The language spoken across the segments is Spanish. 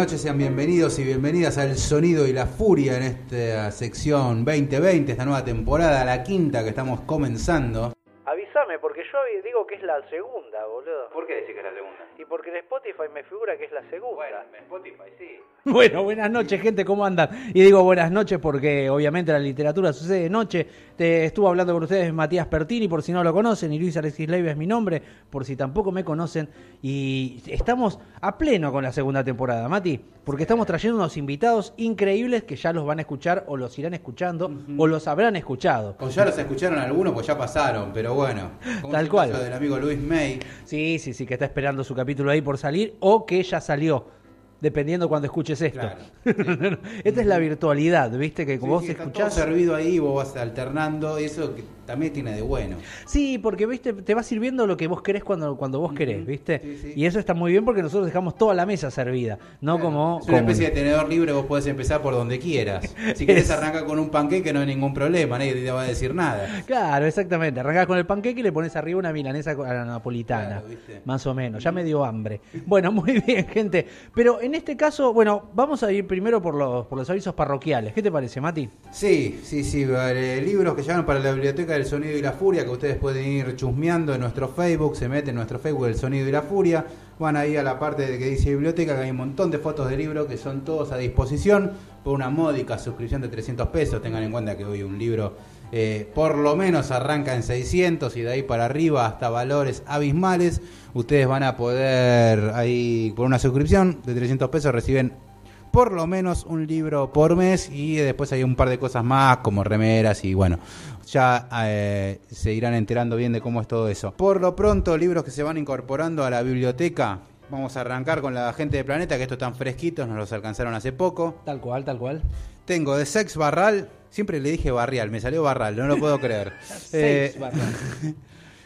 Noches, sean bienvenidos y bienvenidas al Sonido y la Furia en esta sección 2020, esta nueva temporada, la quinta que estamos comenzando. Porque yo digo que es la segunda, boludo. ¿Por qué decís que es la segunda? Y porque en Spotify me figura que es la segunda. Bueno, en Spotify sí. Bueno, buenas noches, gente, ¿cómo andan? Y digo buenas noches porque obviamente la literatura sucede de noche. Te estuvo hablando con ustedes Matías Pertini, por si no lo conocen, y Luis Alexis Leiva es mi nombre, por si tampoco me conocen. Y estamos a pleno con la segunda temporada, Mati, porque estamos trayendo unos invitados increíbles que ya los van a escuchar o los irán escuchando o los habrán escuchado. O ya los escucharon algunos, pues ya pasaron, pero bueno. Tal cual. del amigo Luis May. Sí, sí, sí, que está esperando su capítulo ahí por salir o que ya salió. Dependiendo cuando escuches esto. Claro. Esta es la virtualidad, ¿viste? Que Sí, como vos sí, está escuchás. todo servido ahí, vos vas alternando, eso que también tiene de bueno. Sí, porque viste, te va sirviendo lo que vos querés cuando, cuando vos querés, ¿viste? Sí, sí. Y eso está muy bien porque nosotros dejamos toda la mesa servida, no Claro, como. Es una especie de tenedor libre, vos podés empezar por donde quieras. Si querés Es- arrancar con un panqueque no hay ningún problema, nadie te va a decir nada. Claro, exactamente. Arrancás con el panqueque y le pones arriba una milanesa a la napolitana. Más o menos. Ya me dio hambre. Bueno, muy bien, gente. Pero en este caso, bueno, vamos a ir primero por los, por los avisos parroquiales. ¿Qué te parece, Mati? Sí, sí, sí, vale, libros que llegan para la Biblioteca del Sonido y la Furia, que ustedes pueden ir chusmeando en nuestro Facebook, se meten en nuestro Facebook El Sonido y la Furia, van ahí a la parte de que dice biblioteca, que hay un montón de fotos de libros que son todos a disposición por una módica suscripción de 300 pesos, tengan en cuenta que hoy un libro eh, por lo menos arranca en 600 y de ahí para arriba hasta valores abismales, ustedes van a poder ahí por una suscripción de 300 pesos reciben por lo menos un libro por mes y después hay un par de cosas más como remeras y bueno, ya eh, se irán enterando bien de cómo es todo eso. Por lo pronto, libros que se van incorporando a la biblioteca. Vamos a arrancar con la gente de Planeta, que estos están fresquitos, nos los alcanzaron hace poco. Tal cual, tal cual. Tengo de Sex Barral, siempre le dije Barrial, me salió Barral, no lo puedo creer. Eh.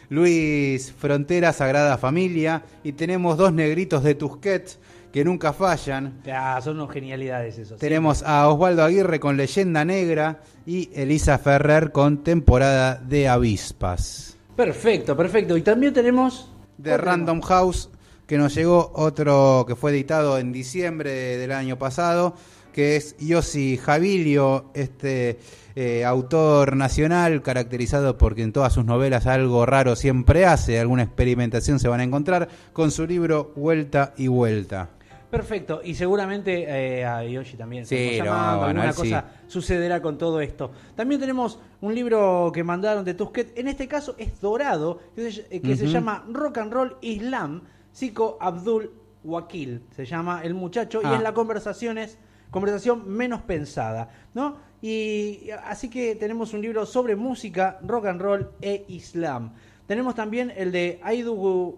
Luis Frontera, Sagrada Familia, y tenemos dos negritos de Tusquets que nunca fallan. Ah, son unas genialidades esos. Tenemos a Osvaldo Aguirre con Leyenda Negra y Elisa Ferrer con Temporada de Avispas. Perfecto, perfecto. Y también tenemos. De Random House, que nos llegó otro que fue editado en diciembre del año pasado, que es Yossi Javilio, este eh, autor nacional caracterizado porque en todas sus novelas algo raro siempre hace, alguna experimentación se van a encontrar, con su libro Vuelta y Vuelta. Perfecto, y seguramente eh, a Yoshi también. Sí, bueno, alguna él sí. cosa sucederá con todo esto. También tenemos un libro que mandaron de Tusquet, en este caso es dorado, que, se, eh, se llama Rock and Roll Islam, Psico Abdul Wakil, se llama el muchacho, y Ah. es la conversaciones, conversación menos pensada, ¿no? Y así que tenemos un libro sobre música, rock and roll e islam. Tenemos también el de Aidu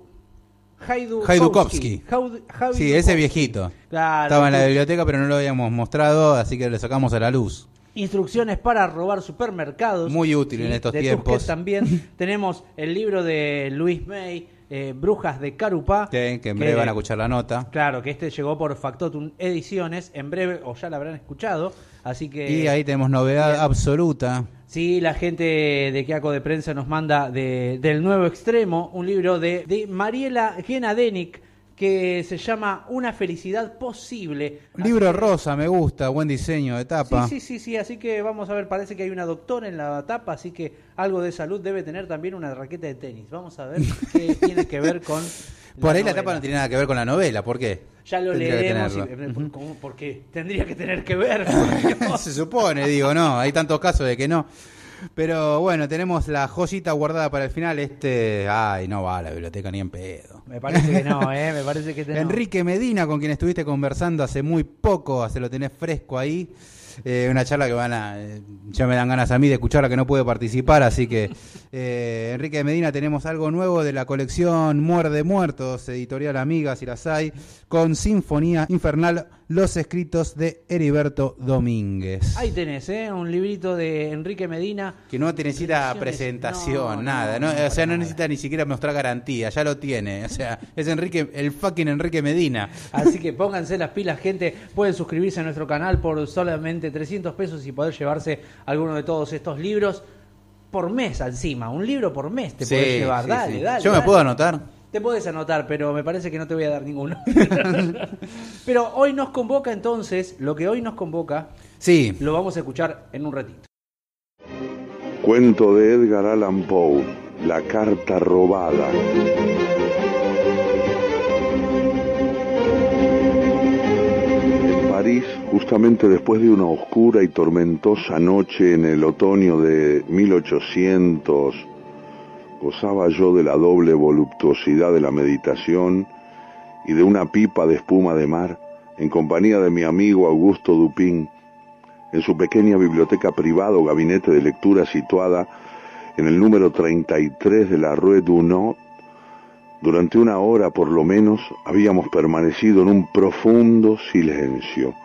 Haidukovsky. Sí, ese viejito. Claro, Estaba en la biblioteca pero no lo habíamos mostrado, así que lo sacamos a la luz. Instrucciones para robar supermercados. Muy útil en estos de tiempos. También. Tenemos el libro de Luis May, eh, Brujas de Carupá. Sí, que en breve van a escuchar la nota. Claro, que este llegó por Factotum Ediciones. En breve, o ya la habrán escuchado. Así que. Y ahí tenemos novedad bien. absoluta. Sí, la gente de Queaco de Prensa nos manda de, del nuevo extremo un libro de, de Mariela Genadenik, que se llama Una felicidad posible. Libro Así rosa, me gusta, buen diseño de tapa. Sí, sí, sí, sí, así que vamos a ver, parece que hay una doctora en la tapa, así que algo de salud debe tener también una raqueta de tenis. Vamos a ver qué tiene que ver con... Por ahí la tapa no tiene nada que ver con la novela, ¿por qué? Ya lo leeremos, y- por- ¿cómo? porque tendría que tener que ver. Se supone, digo, no, hay tantos casos de que no. Pero bueno, tenemos la joyita guardada para el final. Este, ay, no va a la biblioteca ni en pedo. Me parece que no, ¿eh? Me parece que te- no. Enrique Medina, con quien estuviste conversando hace muy poco, se lo tenés fresco ahí. Eh, una charla que van a. eh, ya me dan ganas a mí de escucharla que no pude participar, así que. eh, Enrique Medina, tenemos algo nuevo de la colección Muerde Muertos, editorial Amiga, si las hay, con Sinfonía Infernal, los escritos de Heriberto Domínguez. Ahí tenés, ¿eh? Un librito de Enrique Medina. Que no te necesita presentación, no, nada. no, ¿no? no, o sea, no nada. necesita ni siquiera mostrar garantía, ya lo tiene. O sea, es Enrique, el fucking Enrique Medina. Así que pónganse las pilas, gente. Pueden suscribirse a nuestro canal por solamente 300 pesos y poder llevarse alguno de todos estos libros por mes encima. Un libro por mes te Sí, podés llevar. sí, dale, sí. dale. Yo me puedo anotar. Te puedes anotar, pero me parece que no te voy a dar ninguno. pero hoy nos convoca entonces, lo que hoy nos convoca, Sí, lo vamos a escuchar en un ratito. Cuento de Edgar Allan Poe, La carta robada. En París, justamente después de una oscura y tormentosa noche en el otoño de 1800, gozaba yo de la doble voluptuosidad de la meditación y de una pipa de espuma de mar en compañía de mi amigo Augusto Dupin, en su pequeña biblioteca privada o gabinete de lectura situada en el número 33 de la Rue Dunot, durante una hora por lo menos habíamos permanecido en un profundo silencio.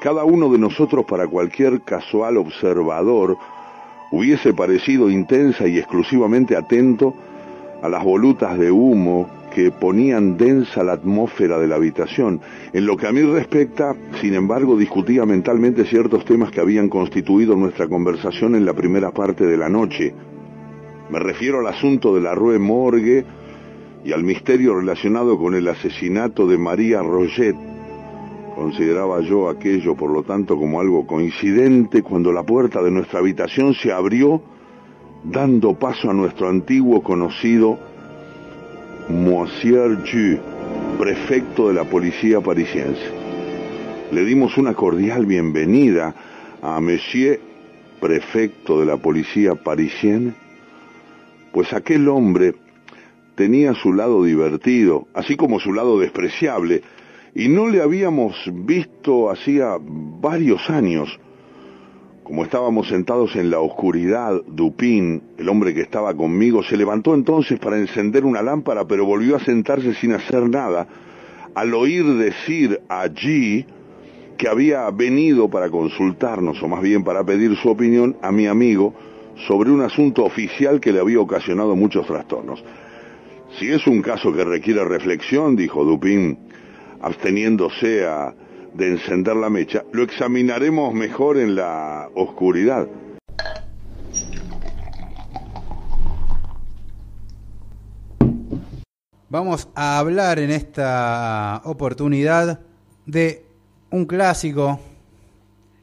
Cada uno de nosotros para cualquier casual observador hubiese parecido intensa y exclusivamente atento a las volutas de humo que ponían densa la atmósfera de la habitación. En lo que a mí respecta, sin embargo, discutía mentalmente ciertos temas que habían constituido nuestra conversación en la primera parte de la noche. Me refiero al asunto de la Rue Morgue y al misterio relacionado con el asesinato de María Roget. Consideraba yo aquello, por lo tanto, como algo coincidente cuando la puerta de nuestra habitación se abrió, dando paso a nuestro antiguo conocido Monsieur Ju, prefecto de la policía parisiense. Le dimos una cordial bienvenida a Monsieur, prefecto de la policía parisienne, pues aquel hombre tenía su lado divertido, así como su lado despreciable, y no le habíamos visto hacía varios años. Como estábamos sentados en la oscuridad, Dupin, el hombre que estaba conmigo, se levantó entonces para encender una lámpara, pero volvió a sentarse sin hacer nada, al oír decir allí que había venido para consultarnos, o más bien para pedir su opinión a mi amigo sobre un asunto oficial que le había ocasionado muchos trastornos. Si es un caso que requiere reflexión, dijo Dupin, absteniéndose a, de encender la mecha, lo examinaremos mejor en la oscuridad. vamos a hablar en esta oportunidad de un clásico.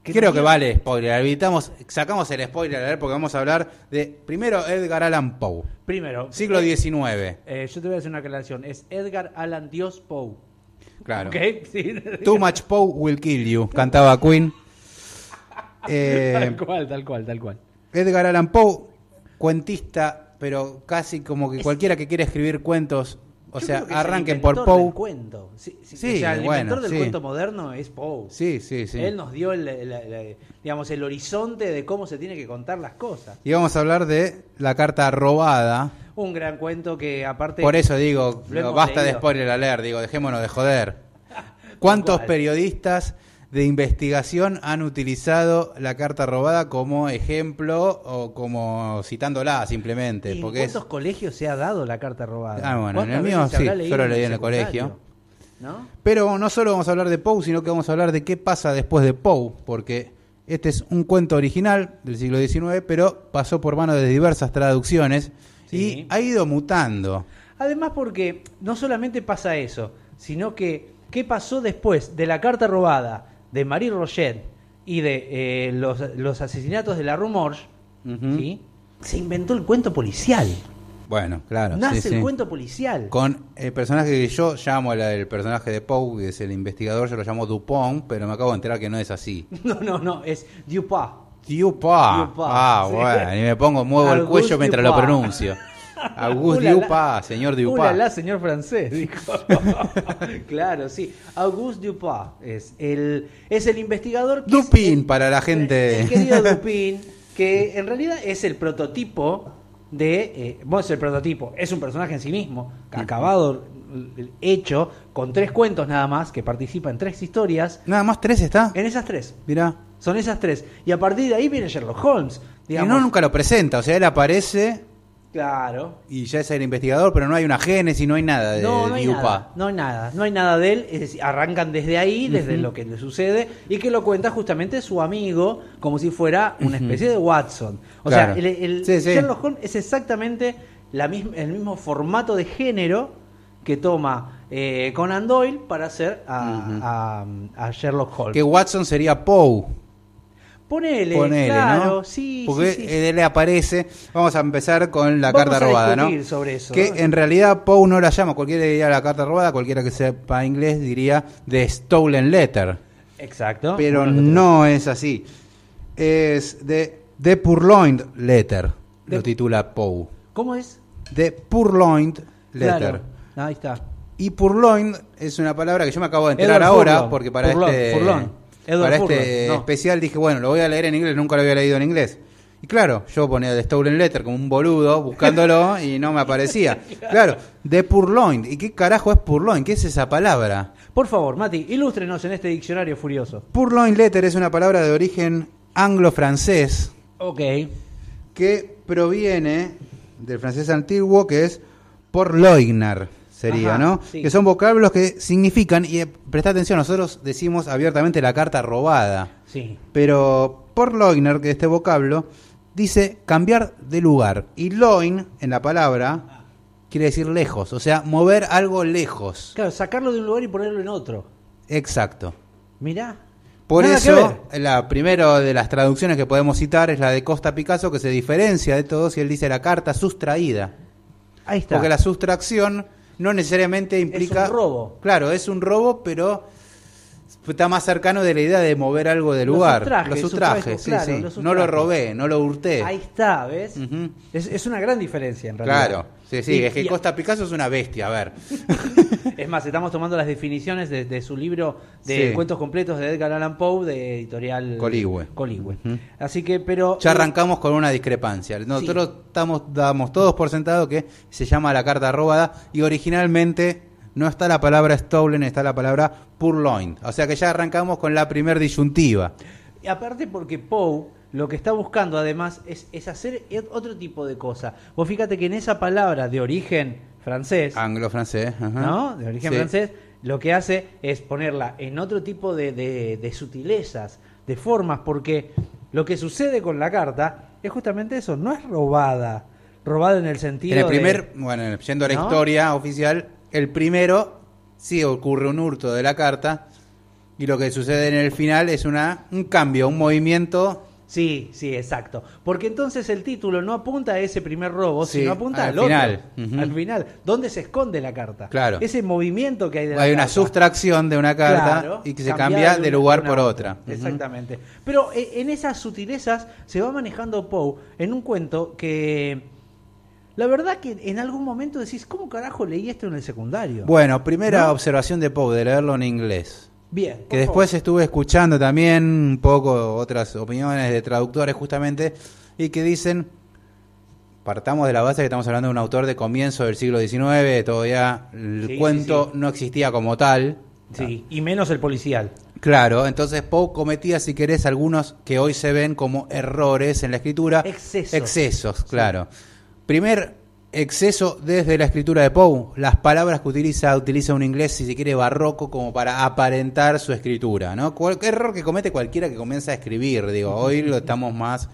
Que Creo que vale spoiler. Evitamos, sacamos el spoiler a ver porque vamos a hablar de primero Edgar Allan Poe, Primero, siglo eh, XIX. eh, yo te voy a hacer una aclaración. Es Edgar Allan Dios Poe. Claro. Too much Poe will kill you, cantaba Queen. Eh, tal cual, tal cual, tal cual. Edgar Allan Poe, cuentista, pero casi como que cualquiera que quiera escribir cuentos, o Yo sea, el arranquen por del Poe. cuento. Sí, sí, Sí, o sea, el bueno, inventor del cuento moderno es Poe. Sí, sí, sí. Él nos dio el, el- el- digamos, el horizonte de cómo se tiene que contar las cosas. Y vamos a hablar de la carta robada. Un gran cuento que aparte... Por eso digo, basta de leído. spoiler alert, digo, dejémonos de joder. ¿Cuántos periodistas de investigación han utilizado la carta robada como ejemplo o como citándola simplemente? ¿Y en Porque es, cuántos colegios se ha dado la carta robada? Ah, bueno, en ¿Cuántas el mío sí, habrá leído yo lo leí en el colegio. ¿No? Pero no solo vamos a hablar de Poe, sino que vamos a hablar de qué pasa después de Poe, porque este es un cuento original del siglo XIX, pero pasó por manos de diversas traducciones Sí. y ha ido mutando. Además porque no solamente pasa eso, sino que qué pasó después de la carta robada de Marie Roget y de eh, los, los asesinatos de la Rumorge, Ujú. ¿sí? se inventó el cuento policial. Bueno, claro. Nace sí, el sí. cuento policial. Con el personaje que yo llamo el, el personaje de Poe, que es el investigador, yo lo llamo Dupont, pero me acabo de enterar que no es así. No, no, no, es Dupin. Dupont, Ah, sí. bueno, y me pongo, muevo el cuello mientras lo pronuncio. Auguste Ulala. Señor Dupont. Ulala, señor francés, dijo. claro, sí. Auguste Dupin es el, es el investigador que Dupin para la gente. El querido Dupin, que en realidad es el prototipo de. Eh, bueno, es el prototipo, es un personaje en sí mismo, acabado, hecho, con tres cuentos nada más, que participa en tres historias. Nada más tres está. En esas tres. Mirá. Son esas tres. Y a partir de ahí viene Sherlock Holmes. Y Digamos, no nunca lo presenta, o sea, él aparece Claro. y ya es el investigador, pero no hay una génesis, no hay nada de No, no hay nada, no hay nada, no hay nada de él, es decir, arrancan desde ahí, desde lo que le sucede, y que lo cuenta justamente su amigo, como si fuera una especie de Watson. O Claro. sea, el, el Sí, sí. Sherlock Holmes es exactamente la misma, el mismo formato de género que toma eh, Conan Doyle para hacer a, a- a Sherlock Holmes. Que Watson sería Poe. Ponele, Ponele, claro, ¿no? sí, Porque sí, sí. le aparece. Vamos a empezar con la Vamos carta a robada, ¿no? sobre eso, que ¿no? en realidad Poe no la llama, cualquiera diría la carta robada, cualquiera que sepa inglés diría The Stolen Letter. Exacto. Pero no es así. Es de The Purloined Letter, lo titula Poe. ¿Cómo es? The Purloined Letter. Claro, ahí está. Y purloin es una palabra que yo me acabo de enterar Edward ahora, Furlong. porque para Furlong, este, Furlong. Para este no. especial dije, bueno, lo voy a leer en inglés, nunca lo había leído en inglés. Y claro, yo ponía The Stolen Letter como un boludo buscándolo y no me aparecía. Claro, The Purloin. ¿Y qué carajo es Purloin? ¿Qué es esa palabra? Por favor, Mati, ilústrenos en este diccionario furioso. Purloin Letter es una palabra de origen anglo-francés Ok. que proviene del francés antiguo que es porloignar sería, Ajá, ¿no? sí. Que son vocablos que significan, y eh, presta atención, nosotros decimos abiertamente la carta robada, Sí. pero porloignar, que este vocablo, dice cambiar de lugar, y loin, en la palabra, quiere decir lejos, o sea, mover algo lejos. Claro, sacarlo de un lugar y ponerlo en otro. Exacto. Mirá. Por Nada eso, la primera de las traducciones que podemos citar es la de Costa Picasso, que se diferencia de todos y él dice la carta sustraída. Ahí está. Porque la sustracción no necesariamente implica. un robo. Claro, es un robo, pero está más cercano de la idea de mover algo del lugar. sustraje, lo sustrajo, sustraje, sí, claro, sí. No lo robé, no lo hurté. Ahí está, ¿ves? Es, es una gran diferencia en realidad. Claro, sí, sí, Y- es que y- Costa Picasso es una bestia, a ver. Es más, estamos tomando las definiciones de, de su libro de Sí. cuentos completos de Edgar Allan Poe de editorial Coligüe. Coligüe. Así que, pero. Ya arrancamos con una discrepancia. Nosotros estamos, damos todos por sentado que se llama la carta robada y originalmente no está la palabra stolen, está la palabra purloined. O sea que ya arrancamos con la primer disyuntiva. Y aparte porque Poe lo que está buscando además es, es hacer otro tipo de cosa. Vos fíjate que en esa palabra de origen francés, Anglo-francés. ¿no? De origen Sí. francés, lo que hace es ponerla en otro tipo de, de- de sutilezas, de formas, porque lo que sucede con la carta es justamente eso, no es robada. Robada en el sentido En el de- primer, bueno, yendo a la ¿No? historia oficial, el primero sí ocurre un hurto de la carta y lo que sucede en el final es una un cambio, un movimiento Sí, sí, exacto. Porque entonces el título no apunta a ese primer robo, Sí, sino apunta al al, final. otro. Al final. ¿Dónde se esconde la carta? Claro. Ese movimiento que hay de la hay una sustracción de una carta Claro, y que se cambia de lugar por otra. Exactamente. Pero eh, en esas sutilezas se va manejando Poe en un cuento que. La verdad que en algún momento decís, ¿cómo carajo leí esto en el secundario? Bueno, primera ¿No? observación de Poe, de leerlo en inglés. Bien. Que después estuve escuchando también un poco otras opiniones de traductores justamente y que dicen, partamos de la base que estamos hablando de un autor de comienzo del siglo XIX, todavía el Sí, cuento sí, sí. no existía como tal. favor. Sí, y menos el policial. Claro, entonces Poe cometía, si querés, algunos que hoy se ven como errores en la escritura. Excesos. Excesos, claro. Primer exceso desde la escritura de Poe. Las palabras que utiliza, utiliza un inglés, si se quiere, barroco, como para aparentar su escritura, ¿no? Cual- error que comete cualquiera que comienza a escribir, digo. Hoy lo estamos más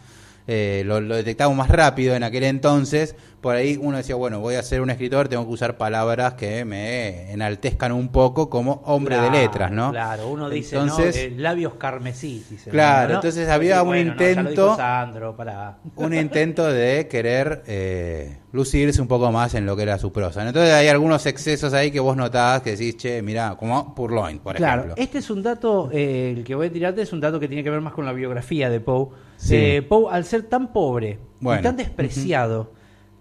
eh, lo, lo detectamos más rápido en aquel entonces, por ahí uno decía, bueno, voy a ser un escritor, tengo que usar palabras que me enaltezcan un poco como hombre Claro, de letras, ¿no? Claro, uno dice, Entonces- ¿no? Eh, labios carmesí. dice, Claro, ¿no? entonces había un Bueno, intento- Sandro, para... un intento de querer eh, lucirse un poco más en lo que era su prosa. Entonces hay algunos excesos ahí que vos notás que decís, che, mirá, como Purloin, por Claro, ejemplo. este es un dato, eh, el que voy a tirarte es un dato que tiene que ver más con la biografía de Poe. Sí. Eh, Poe, al ser tan pobre Bueno. y tan despreciado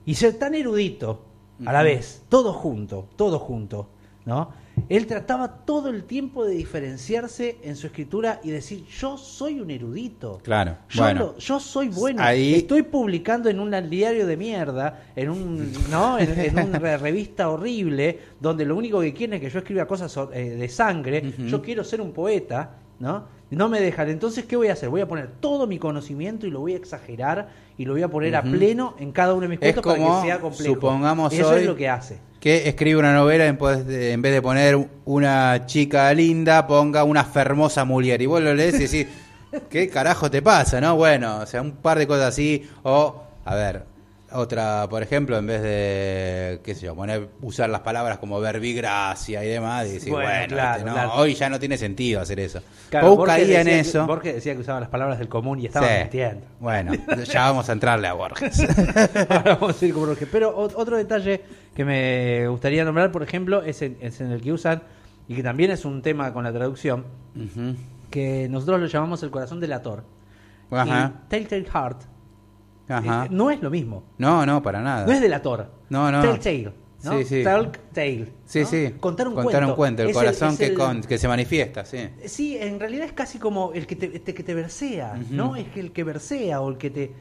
y ser tan erudito a la vez, todo junto, todo junto, ¿no? Él trataba todo el tiempo de diferenciarse en su escritura y decir, yo soy un erudito. Claro, Yo, bueno. lo- yo soy bueno. Ahí- Estoy publicando en un diario de mierda, en un, ¿no? en, en una re- revista horrible, donde lo único que quieren es que yo escriba cosas eh, de sangre. Yo quiero ser un poeta, ¿no? No me dejan. Entonces, ¿qué voy a hacer? Voy a poner todo mi conocimiento y lo voy a exagerar y lo voy a poner a pleno en cada uno de mis cuentos para que sea complejo. supongamos Eso hoy- es lo que hace. Que escribe una novela en, en vez de poner una chica linda, ponga una fermosa mujer. Y vos lo lees y decís, ¿qué carajo te pasa? no Bueno, o sea, un par de cosas así. O, a ver, otra, por ejemplo, en vez de, qué sé yo, poner, usar las palabras como verbigracia y demás, y decís, Bueno, bueno, claro, este, no, claro. hoy ya no tiene sentido hacer eso. Claro, caía en decía que- eso. Borges decía que usaba las palabras del común y estaba Sí. mintiendo. Bueno, ya vamos a entrarle a Borges. Ahora vamos a ir con Borges. Pero ot- otro detalle que me gustaría nombrar, por ejemplo, es en, es en el que usan, y que también es un tema con la traducción, que nosotros lo llamamos el corazón delator. Ajá, Y Telltale Heart ajá. eh, no es lo mismo. No, no, para nada. No es delator. No, no. Telltale. ¿no? Sí, sí. Talk tale. Sí, ¿no? sí. Contar un cuento. el Es corazón que, el- con- que se manifiesta, sí. Sí, en realidad es casi como el que te, este que te versea. ¿no? Es que el que versea o el que te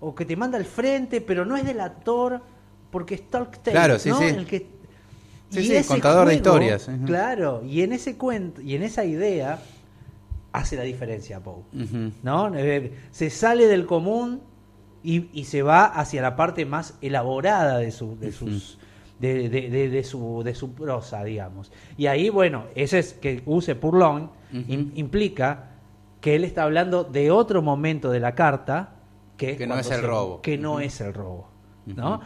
o que te manda al frente, pero no es delator porque es talk tale, Claro, sí, ¿no? sí. El que Sí, y sí, ese contador de historias. Claro, y en ese cuento y en esa idea hace la diferencia Poe. ¿no? Eh, Se sale del común y, y se va hacia la parte más elaborada de su, de sus de, de- de- de su de su prosa, digamos. Y ahí, bueno, ese es que use im- implica que él está hablando de otro momento de la carta que, Que no es el robo. que no es el robo, ¿no?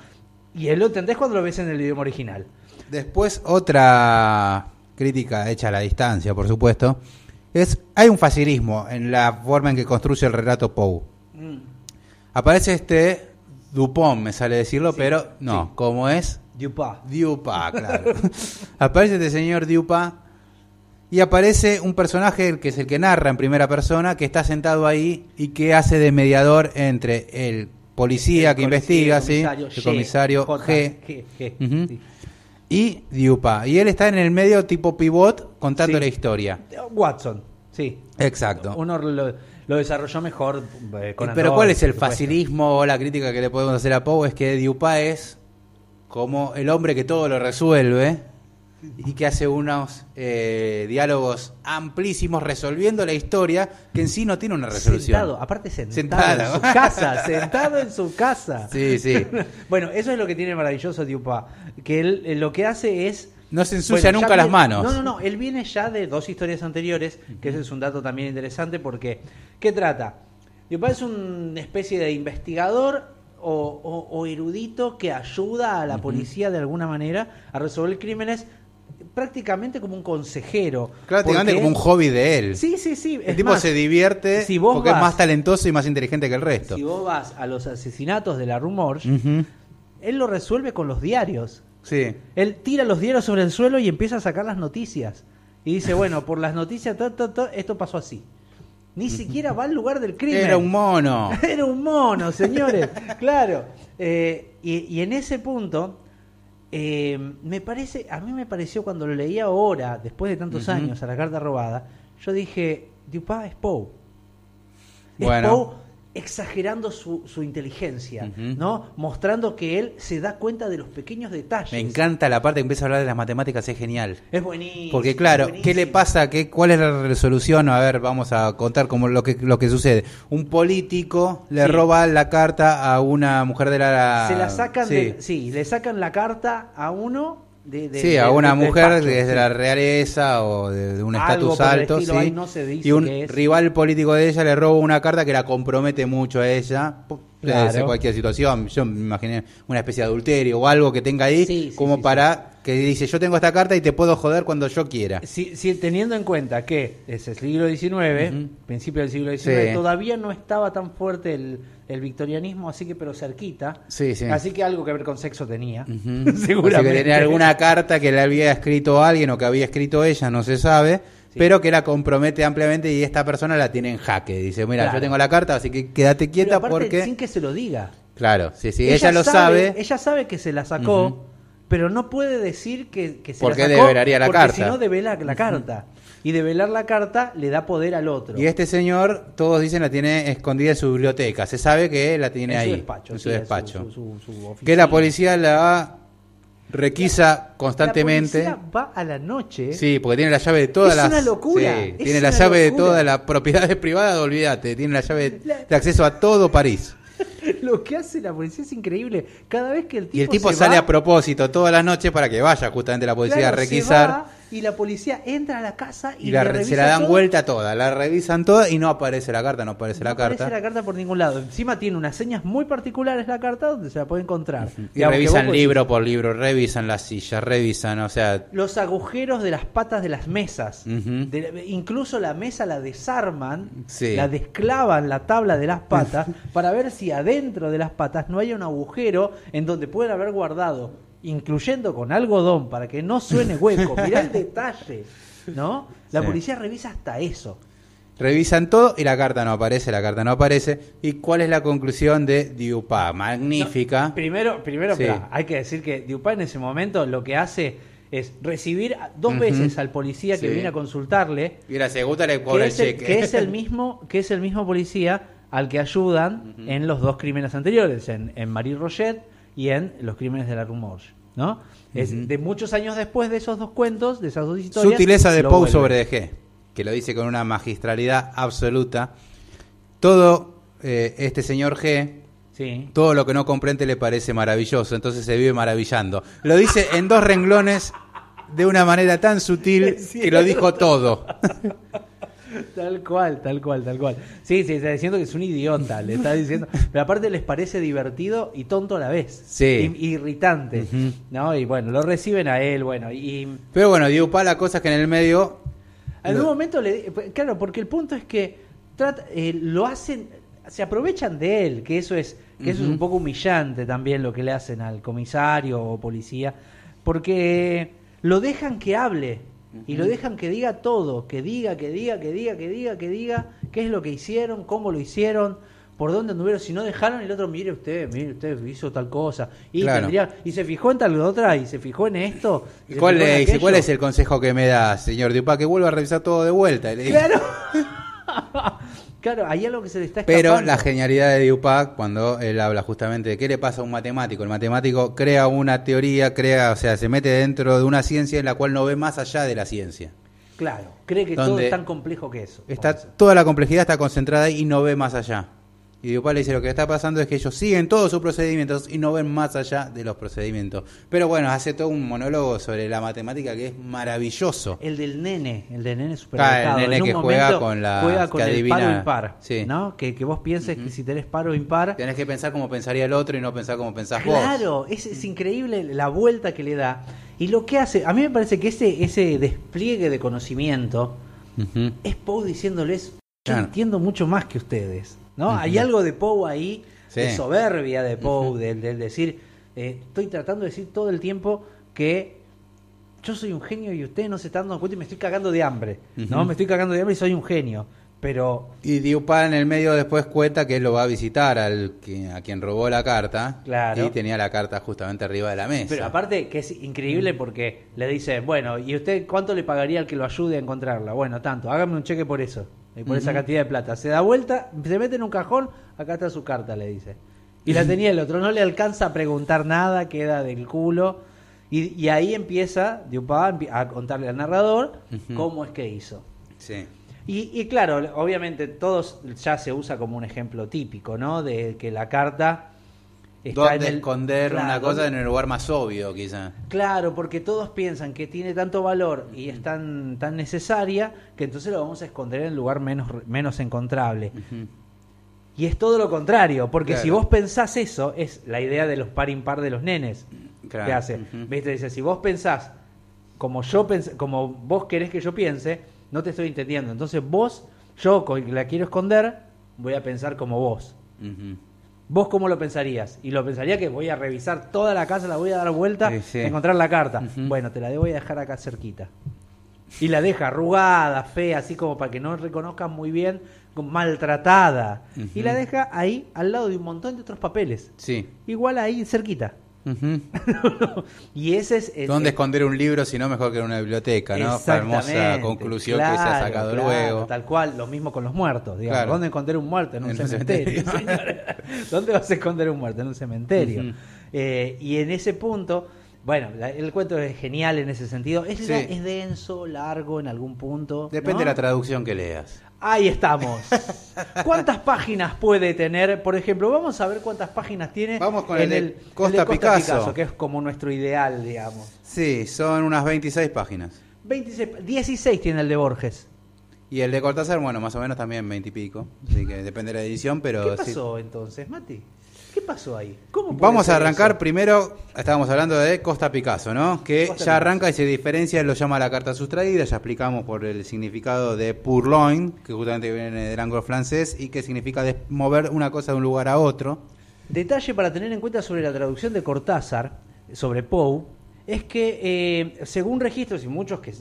Y él lo entendés cuando lo ves en el idioma original. Después, otra crítica hecha a la distancia, por supuesto, es hay un facilismo en la forma en que construye el relato Poe. Mm. Aparece este Dupont, me sale decirlo, Sí, pero no, sí. como es Dupas. Dupas, claro. aparece este señor Dupas y aparece un personaje el que es el que narra en primera persona, que está sentado ahí y que hace de mediador entre el policía El que policía, investiga, el ¿sí? comisario el G, comisario J, G, G, G, Ujú. sí. y Dupas. Y él está en el medio tipo pivot contando Sí. la historia. Watson, sí. Exacto. Uno lo, lo desarrolló mejor eh, con Pero ¿cuál es el facilismo o la crítica que le podemos hacer a Poe? Es que Dupas es como el hombre que todo lo resuelve y que hace unos eh, diálogos amplísimos resolviendo la historia que en sí no tiene una resolución. Sentado, aparte sentado Sentado. en su casa, sentado en su casa. Sí, sí. Bueno, eso es lo que tiene maravilloso Dupas, que él eh, lo que hace es No se ensucia Bueno, nunca las manos. No, no, no, él viene ya de dos historias anteriores, que ese es un dato también interesante porque ¿qué trata? Dupas es una especie de investigador o, o- o erudito que ayuda a la policía de alguna manera a resolver crímenes prácticamente como un consejero. Prácticamente como un hobby de él. Sí, sí, sí. el tipo más, se divierte si vos porque es más talentoso y más inteligente que el resto. Si vos vas a los asesinatos de la Rumor, Ujú. él lo resuelve con los diarios. Sí. Él tira los diarios sobre el suelo y empieza a sacar las noticias. Y dice, bueno, por las noticias, ta, ta, ta, esto pasó así. Ni siquiera va al lugar del crimen. Era un mono. Era un mono, señores. claro. Eh, y, y en ese punto, eh, me parece, a mí me pareció cuando lo leí ahora, después de tantos años, a la carta robada, yo dije, Dupá es Poe. Es Bueno. Poe exagerando su, su inteligencia. ¿no? Mostrando que él se da cuenta de los pequeños detalles. Me encanta la parte que empieza a hablar de las matemáticas, es genial. Es buenísimo. Porque claro, buenísimo. ¿qué le pasa? ¿Qué, ¿Cuál es la resolución? A ver, vamos a contar como lo que lo que sucede. Un político le Sí. roba la carta a una mujer de la Se la sacan, sí. de- sí, le sacan la carta a uno de, de- Sí, de- a una mujer despacho, que es de sí. la realeza o de, un estatus alto, estilo, sí. no se dice y un que es. rival político de ella le roba una carta que la compromete mucho a ella. Puede Claro. ser cualquier situación, yo me imaginé una especie de adulterio o algo que tenga ahí, Sí, como para que dice, yo tengo esta carta y te puedo joder cuando yo quiera. Si, si teniendo en cuenta que es el siglo XIX, principio del siglo XIX, todavía no estaba tan fuerte el, el victorianismo, así que pero cerquita. Sí, sí. Así que algo que ver con sexo tenía. Ujú. Seguramente. Así que tenía alguna carta que le había escrito alguien o que había escrito ella, no se sabe, Sí. pero que la compromete ampliamente y esta persona la tiene en jaque. Dice, mira, Claro. yo tengo la carta, así que quédate Pero quieta aparte, porque... sin que se lo diga. Claro, sí, sí, ella, lo sabe. Ella sabe que se la sacó, pero no puede decir que, que se Porque la sacó. develaría la porque carta. si no, devela la carta. Y develar la carta le da poder al otro. Y este señor, todos dicen, la tiene escondida en su biblioteca. Se sabe que la tiene en ahí, su despacho. en su es despacho. su- su- su Que la policía la requisa constantemente. La policía va a la noche. Sí, porque tiene la llave de todas Es las. una locura, Sí, es tiene la llave de todas las propiedades privadas, olvídate. Tiene la llave de, La- de acceso a todo París. Lo que hace la policía es increíble. Cada vez que el tipo Y el tipo se sale va, a propósito todas las noches para que vaya justamente la policía claro, a requisar. Y la policía entra a la casa y, Y la le se la dan todo. vuelta toda, la revisan toda y no aparece la carta, no aparece No la aparece carta. la carta por ningún lado. Encima tiene unas señas muy particulares la carta donde se la puede encontrar. Y revisan libro por libro, revisan las sillas, revisan, o sea, Los agujeros de las patas de las mesas. De- incluso la mesa la desarman, Sí. la desclavan la tabla de las patas para ver si adentro de las patas no hay un agujero en donde pueden haber guardado, incluyendo con algodón para que no suene hueco. Mirá el detalle, ¿no? La Sí. policía revisa hasta eso. revisan todo y la carta no aparece, la carta no aparece. ¿Y cuál es la conclusión de Diupá? Magnífica. Primero, primero Sí. hay que decir que Dupin en ese momento lo que hace es recibir dos veces al policía que viene a consultarle, Y la segunda le que cobra el es, el, cheque. que es el mismo, que es el mismo policía al que ayudan en los dos crímenes anteriores, en, en Marie Roget y en los crímenes de la Rumorge, ¿no? Es de muchos años después de esos dos cuentos, de esas dos historias. Sutileza de Poe sobre de G, que lo dice con una magistralidad absoluta. Todo eh, este señor G, Sí. todo lo que no comprende le parece maravilloso, entonces se vive maravillando. Lo dice en dos renglones de una manera tan sutil que lo dijo todo. Tal cual, tal cual, tal cual. Sí, sí, está diciendo que es un idiota, le está diciendo. Pero aparte les parece divertido y tonto a la vez. Sí. I- irritante. ¿no? Y bueno, lo reciben a él, bueno, y Pero bueno, Diupá la cosa es que en el medio... en un momento le... Claro, porque el punto es que trata- eh, lo hacen, se aprovechan de él, que eso es que eso es un poco humillante también lo que le hacen al comisario o policía, porque lo dejan que hable y lo dejan que diga todo, que diga, que diga, que diga, que diga, que diga qué es lo que hicieron, cómo lo hicieron, por dónde anduvieron, si no dejaron el otro, mire usted, mire usted hizo tal cosa y Claro. tendría y se fijó en tal otra y se fijó en esto. y ¿Cuál, le dice. ¿Cuál es el consejo que me da, señor Dupá? Que vuelva a revisar todo de vuelta. Claro. claro, hay algo que se le está escapando. Pero la genialidad de Dupá, cuando él habla justamente de qué le pasa a un matemático, el matemático crea una teoría, crea, o sea, se mete dentro de una ciencia en la cual no ve más allá de la ciencia. Claro, cree que todo es tan complejo que eso. Está, toda la complejidad está concentrada ahí y no ve más allá. Y Dupá le dice lo que está pasando es que ellos siguen todos sus procedimientos y no ven más allá de los procedimientos. Pero bueno, hace todo un monólogo sobre la matemática que es maravilloso. El del nene, el del nene Ah, superdotado. el nene en un que juega con la- juega con que el adivina- paro impar, Sí. ¿no? Que, que vos pienses que si tenés paro impar, Tenés que pensar como pensaría el otro y no pensar como pensás vos. claro, es, es increíble la vuelta que le da. Y lo que hace, a mí me parece que ese ese despliegue de conocimiento es Poe diciéndoles, yo Claro. entiendo mucho más que ustedes, ¿no? Hay algo de Poe ahí, Sí. de soberbia de Poe, del, del decir, eh, estoy tratando de decir todo el tiempo que yo soy un genio y ustedes no se están dando cuenta y me estoy cagando de hambre, ¿no? Me estoy cagando de hambre y soy un genio, pero Y Diupá en el medio después cuenta que él lo va a visitar al que, a quien robó la carta. Claro. Y tenía la carta justamente arriba de la mesa. Pero aparte que es increíble porque le dice, bueno, ¿y usted cuánto le pagaría al que lo ayude a encontrarla? Bueno, tanto, hágame un cheque por eso, eh, por esa cantidad de plata. Se da vuelta, se mete en un cajón, acá está su carta, le dice. Y la tenía el otro, no le alcanza a preguntar nada, queda del culo. Y, y ahí empieza empie- a contarle al narrador cómo es que hizo. Sí. Y, y claro, obviamente todos ya se usa como un ejemplo típico, ¿no? De que la carta está ¿Dónde el- esconder Claro, una cosa ¿dónde- en el lugar más obvio, quizá? Claro, porque todos piensan que tiene tanto valor y es tan, tan necesaria que entonces lo vamos a esconder en el lugar menos, menos encontrable. Y es todo lo contrario, porque Claro. si vos pensás eso, es la idea de los par impar de los nenes Claro. que hace. ¿Viste? Dice, si vos pensás como yo pens como vos querés que yo piense, no te estoy entendiendo. Entonces vos, yo la quiero esconder, voy a pensar como vos. ¿Vos cómo lo pensarías? Y lo pensaría que voy a revisar toda la casa, la voy a dar vuelta, Sí, sí. encontrar la carta. Bueno, te la voy a dejar acá cerquita. Y la deja arrugada, fea, así como para que no reconozcas muy bien, maltratada. Y la deja ahí al lado de un montón de otros papeles. Sí. Igual ahí cerquita. Y ese es... el- ¿Dónde esconder un libro si no mejor que en una biblioteca, no? Famosa conclusión que se ha sacado claro, luego. Tal cual, lo mismo con los muertos. Digamos. Claro. ¿Dónde esconder un muerto? En un En un cementerio. señores. ¿Dónde vas a esconder un muerto? En un cementerio. Eh, y en ese punto, bueno, la- el cuento es genial en ese sentido. Es, Sí. es denso, largo en algún punto. Depende ¿no? de la traducción que leas. Ahí estamos. ¿Cuántas páginas puede tener? Por ejemplo, vamos a ver cuántas páginas tiene Vamos con en el de Costa Picasso. que es como nuestro ideal, digamos. Sí, son unas 26 páginas. 26, 16 tiene el de Borges. Y el de Cortázar, bueno, más o menos también 20 y pico. Así que depende de la edición, pero ¿Qué sí. pasó entonces, Mati? ¿Qué pasó ahí? ¿Cómo puede Vamos a arrancar eso? primero, estábamos hablando de Costa Picasso, ¿no? Que Costa ya arranca y se diferencia, lo llama la carta sustraída, ya explicamos por el significado de purloin, que justamente viene del ángulo francés, y que significa mover una cosa de un lugar a otro. Detalle para tener en cuenta sobre la traducción de Cortázar, sobre Poe, es que eh, según registros y muchos que-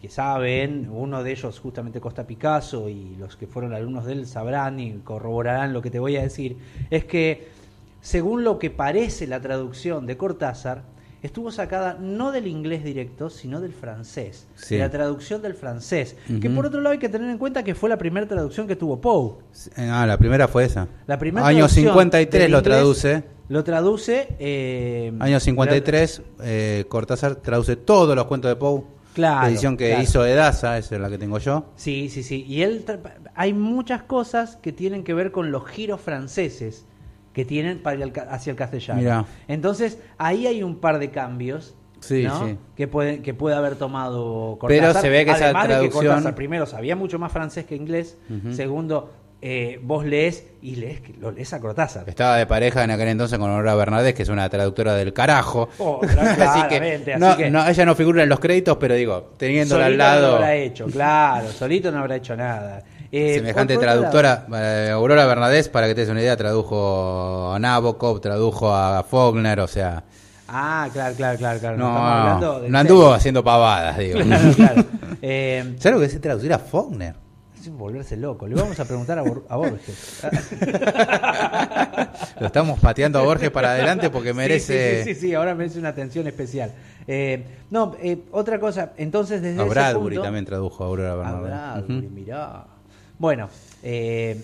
que saben, uno de ellos justamente Costa Picasso y los que fueron alumnos de él sabrán y corroborarán lo que te voy a decir, es que según lo que parece la traducción de Cortázar, estuvo sacada no del inglés directo, sino del francés, Sí. de la traducción del francés, que por otro lado hay que tener en cuenta que fue la primera traducción que tuvo Poe. Ah, la primera fue esa. La primera Año traducción 53 del lo traduce. Lo traduce. eh, Año 53, eh, Cortázar traduce todos los cuentos de Poe. Claro, La edición que claro. hizo Edasa, esa es la que tengo yo. Sí, sí, sí. Y él hay muchas cosas que tienen que ver con los giros franceses que tienen para ca- hacia el castellano. Mirá. Entonces, ahí hay un par de cambios. Sí, ¿no? sí. Que puede, que puede haber tomado Cortázar. Pero se ve que esa Además de que traducción- Cortázar, primero, sabía mucho más francés que inglés. Segundo, eh, vos lees y lees, lo lees a Cortázar. Estaba de pareja en aquel entonces con Aurora Bernadette, que es una traductora del carajo. Oh, así que, así no, que- no, ella no figura en los créditos, pero digo, teniéndola al Solito no lado, habrá hecho, claro. Solito no habrá hecho nada. Eh, semejante traductora, eh, Aurora Bernadette, para que te des una idea, tradujo a Nabokov, tradujo a Faulkner, o sea, Ah, claro, claro, claro. claro. no, estamos hablando de no anduvo haciendo pavadas, digo. Claro, claro. Eh, ¿Sabes lo que es traducir a Faulkner? es volverse loco. Le vamos a preguntar a, Bor- a Borges. Lo estamos pateando a Borges para adelante porque merece... Sí, sí, sí, sí, ahora merece una atención especial. Eh, no, eh, otra cosa, entonces desde A ese Bradbury punto- también tradujo a Aurora A Bernadette. Bradbury, Ujú. mirá. Bueno, eh,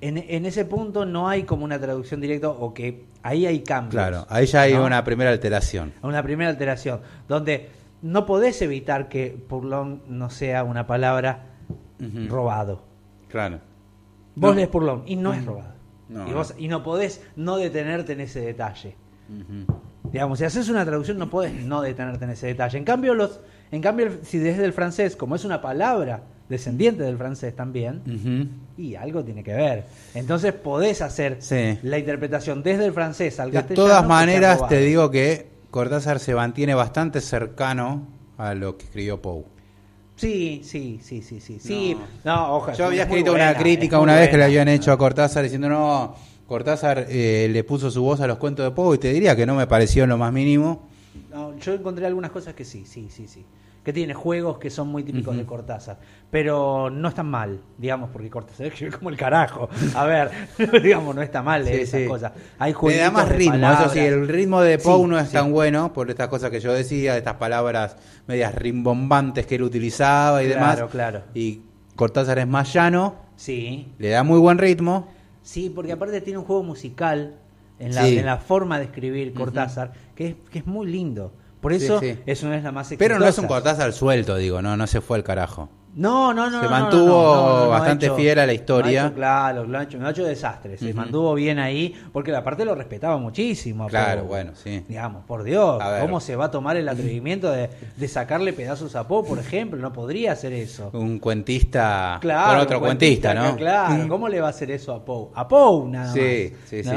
en, en ese punto no hay como una traducción directa o que ahí hay cambios. Claro, ahí ya hay ¿no? una primera alteración. Una primera alteración, donde no podés evitar que purlón no sea una palabra robado. Claro. Vos No. lees purlón y no es robado. No, y, vos, y no podés no detenerte en ese detalle. Digamos, si haces una traducción no podés no detenerte en ese detalle. En cambio, los, en cambio si desde el francés, como es una palabra descendiente del francés también, y algo tiene que ver. Entonces podés hacer Sí. la interpretación desde el francés al De castellano. todas que maneras, te digo que Cortázar se mantiene bastante cercano a lo que escribió Poe. Sí, sí, sí, sí, sí. sí. No, ojalá. Yo había es escrito una crítica es una vez que le habían hecho a Cortázar diciendo, no, Cortázar eh, le puso su voz a los cuentos de Poe y te diría que no me pareció en lo más mínimo. No, yo encontré algunas cosas que sí, sí, sí, sí. Que tiene juegos que son muy típicos de Cortázar. Pero no están mal, digamos, porque Cortázar escribe como el carajo. A ver, digamos, no está mal Sí, esas sí. cosas. Hay Le juegos da más de ritmo, palabras. eso sí, el ritmo de Sí, Poe no es sí. tan bueno por estas cosas que yo decía, estas palabras medias rimbombantes que él utilizaba y Claro, demás. claro. Y Cortázar es más llano, Sí, le da muy buen ritmo. sí, porque aparte tiene un juego musical en la, Sí. en la forma de escribir Cortázar, que, es, que es muy lindo. Por eso Sí, sí. es una de las más Pero no es un. Cortázar suelto, digo, no, no se fue al carajo. No, no, no. Se no, mantuvo bastante fiel a la historia. claro, lo ha hecho, no ha hecho desastre. Se mantuvo bien ahí, porque la parte lo respetaba muchísimo. Claro, bueno, sí. Digamos, por Dios. ¿cómo se va a tomar el atrevimiento de, sacarle pedazos a Poe, por ejemplo? No podría hacer eso. Un cuentista Claro, con otro cuentista, ¿no? Claro, ¿cómo le va a hacer eso a Poe? A Poe nada más. sí, sí, sí.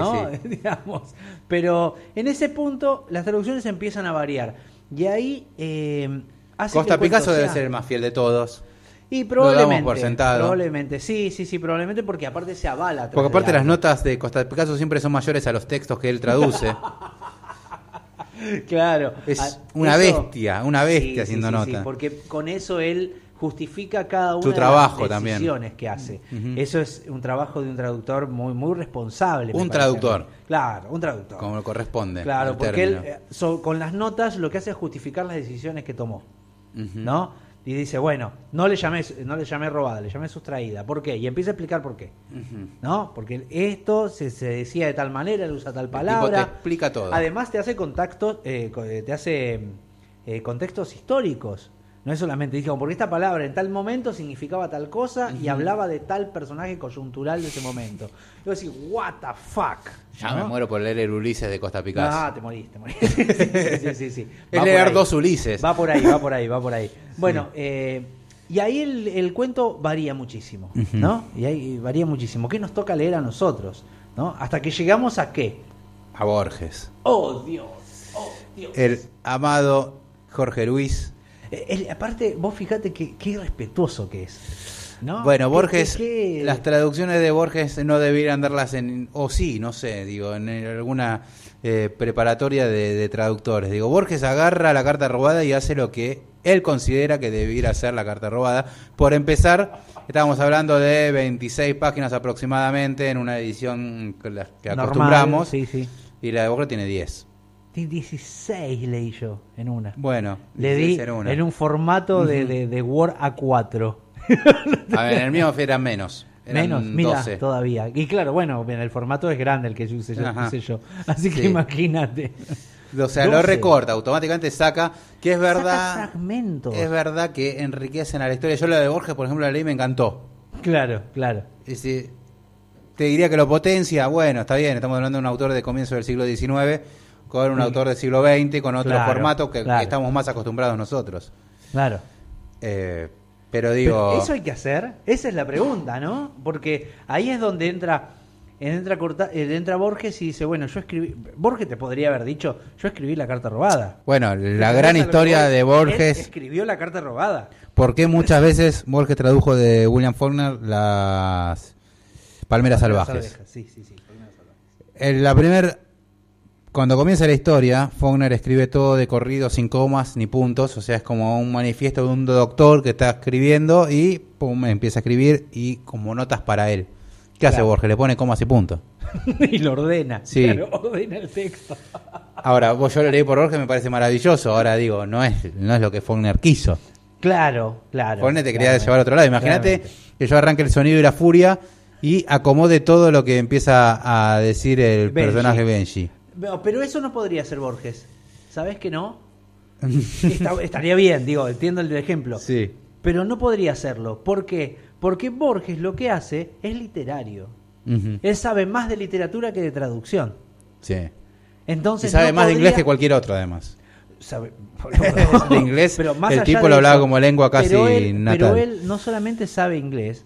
Digamos. Pero en ese punto las traducciones empiezan a variar. Y ahí eh, hace que Costa Picasso debe ser el más fiel de todos. Y Lo probablemente. damos por sentado. Probablemente, sí, sí, sí, probablemente porque aparte se avala. Porque aparte las notas de Costa Picasso siempre son mayores a los textos que él traduce. Claro. Es Ah, una eso- bestia, una bestia Sí, haciendo sí, sí, nota. porque con eso él justifica cada una de las también. decisiones que hace. Eso es un trabajo de un traductor muy muy responsable. Un traductor. Claro, un traductor. como corresponde. Claro, porque él término. eh, so- con las notas lo que hace es justificar las decisiones que tomó. ¿no? Y dice, bueno, no le llamé no le llamé robada, le llamé sustraída. ¿Por qué? Y empieza a explicar por qué. ¿no? Porque esto se, se decía de tal manera, él usa tal tipo palabra. te explica todo. Además te hace contactos, eh, eh, te hace eh, contextos históricos. No es solamente, dijo, porque esta palabra en tal momento significaba tal cosa y hablaba de tal personaje coyuntural de ese momento. Y vos decís, what the fuck. Ya ¿no? me muero por leer el Ulises de Costa Picasso. Ah, te morís, te morís. sí, sí, sí, sí. Es leer dos Ulises. Va por ahí, va por ahí, va por ahí. Bueno, eh, y ahí el, el cuento varía muchísimo. ¿no? Y ahí varía muchísimo. ¿Qué nos toca leer a nosotros? ¿No? Hasta que llegamos a qué? A Borges. ¡Oh, Dios! ¡Oh, Dios! El amado Jorge Luis. Él, aparte, vos fíjate que, qué respetuoso que es. ¿no? Bueno, Borges, qué- qué- las traducciones de Borges no deberían darlas en, o sí, no sé, digo, en alguna eh, preparatoria de, de traductores. Digo, Borges agarra la carta robada y hace lo que él considera que debiera hacer la carta robada. Por empezar, estábamos hablando de 26 páginas aproximadamente en una edición que, la- que normal, acostumbramos, Sí, sí. y la de Borges tiene 10. Tiene 16 leí yo en una. Bueno, Le di 16 en una. en un formato de, de, de Word A4. A ver, en el mío eran menos. Eran Menos, mira, 12. todavía. Y claro, bueno, bien, el formato es grande el que yo usé yo. Usé yo. Así que Sí. imagínate. O sea, lo 12. recorta, automáticamente saca, que es Saca verdad, fragmentos. es verdad que enriquecen a la historia. Yo la de Borges, por ejemplo, la leí y me encantó. Claro, claro. Es decir, te diría que lo potencia, bueno, está bien, estamos hablando de un autor de comienzo del siglo XIX, con un Sí. autor del siglo XX, con otro Claro, formato que, estamos más acostumbrados nosotros. Claro. Eh, pero digo, Pero ¿Eso hay que hacer? Esa es la pregunta, ¿no? Porque ahí es donde entra entra, Corta- eh, entra Borges y dice, bueno, yo escribí... Borges te podría haber dicho, yo escribí la carta robada. bueno, la ¿Entendés gran historia de Borges, escribió la carta robada. ¿por qué muchas veces Borges tradujo de William Faulkner las Palmeras Salvajes? Sí, sí, sí. Palmeras salvajes. En la primer, cuando comienza la historia, Faulkner escribe todo de corrido, sin comas ni puntos, o sea, es como un manifiesto de un doctor que está escribiendo y pum, empieza a escribir y como notas para él. ¿Qué hace. Borges? Le pone comas y puntos. y lo ordena. Sí. Claro, ordena el texto. Ahora, vos yo lo leí por Borges, me parece maravilloso. Ahora digo, no es, no es lo que Faulkner quiso. Claro, claro. Faulkner te quería llevar a otro lado. Imagínate que yo arranque el sonido y la furia y acomode todo lo que empieza a decir el Benji. personaje Benji. Pero, pero eso no podría ser Borges. ¿Sabes que no? Está- estaría bien, digo, entiendo el ejemplo. Sí. Pero no podría hacerlo. ¿Por qué? Porque Borges lo que hace es literario. Él sabe más de literatura que de traducción. Sí. Entonces Y sabe no más de inglés que cualquier otro, además. sabe- De inglés, Pero más el allá tipo lo hablaba eso, como lengua casi pero él, natal. Pero él no solamente sabe inglés,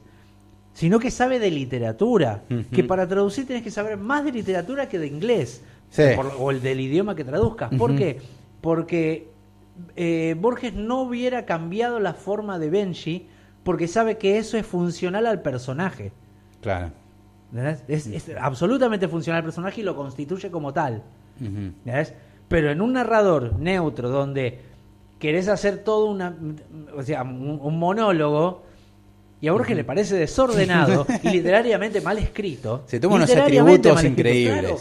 sino que sabe de literatura. Que para traducir tienes que saber más de literatura que de inglés. Sí. Por- o el del idioma que traduzcas. ¿Por qué? Porque eh, Borges no hubiera cambiado la forma de Benji porque sabe que eso es funcional al personaje. Claro. Es, es absolutamente funcional al personaje y lo constituye como tal. Pero en un narrador neutro donde querés hacer todo una, o sea, un, un monólogo y a Borges le parece desordenado y literariamente mal escrito. Se toma unos atributos increíbles. claro,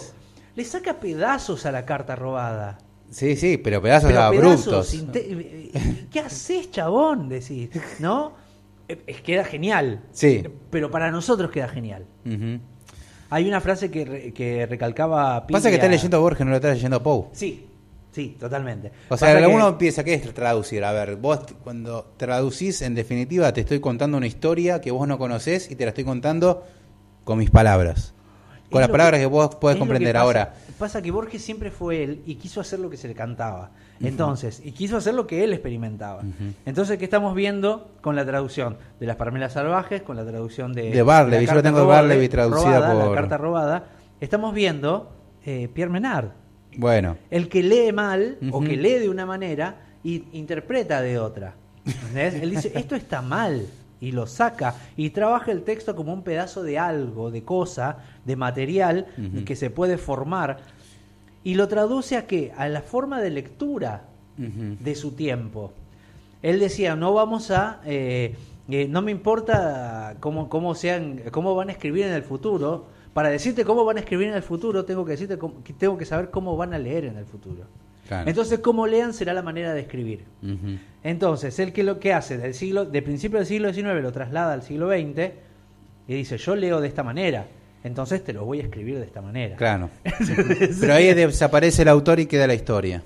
le saca pedazos a la carta robada. Sí, sí, pero pedazos Pero abruptos. pedazos ¿Qué haces, chabón? Decís, ¿no? Eh, Queda genial. Sí. Pero para nosotros queda genial. Hay una frase que, re- que recalcaba Pasa que estás leyendo Borges, no lo estás leyendo Poe. Sí, Sí, totalmente. O sea, Pasa que- uno piensa que es traducir. A ver, vos cuando traducís, en definitiva, te estoy contando una historia que vos no conocés y te la estoy contando con mis palabras. Con las palabras que, vos podés comprender pasa- ahora. Pasa que Borges siempre fue él y quiso hacer lo que se le cantaba. Entonces, y quiso hacer lo que él experimentaba. Entonces, ¿qué estamos viendo con la traducción de las Parmelas Salvajes, con la traducción de... De Barleby, yo lo tengo de Barleby traducida robada, por- La carta robada. Estamos viendo eh, Pierre Menard. Bueno, El que lee mal o que lee de una manera y interpreta de otra. ¿Entendés? Él dice, esto está mal. Y lo saca y trabaja el texto como un pedazo de algo, de cosa, de material que se puede formar. Y lo traduce a qué? A la forma de lectura de su tiempo. Él decía, no vamos a... eh, eh, no me importa cómo, cómo, sean, cómo van a escribir en el futuro. Para decirte cómo van a escribir en el futuro, tengo que decirte cómo- tengo que saber cómo van a leer en el futuro. Claro. Entonces, cómo lean será la manera de escribir. Entonces, él que lo que hace del siglo, de principio del siglo XIX lo traslada al siglo XX y dice, yo leo de esta manera, entonces te lo voy a escribir de esta manera. Claro. Pero ahí desaparece el autor y queda la historia.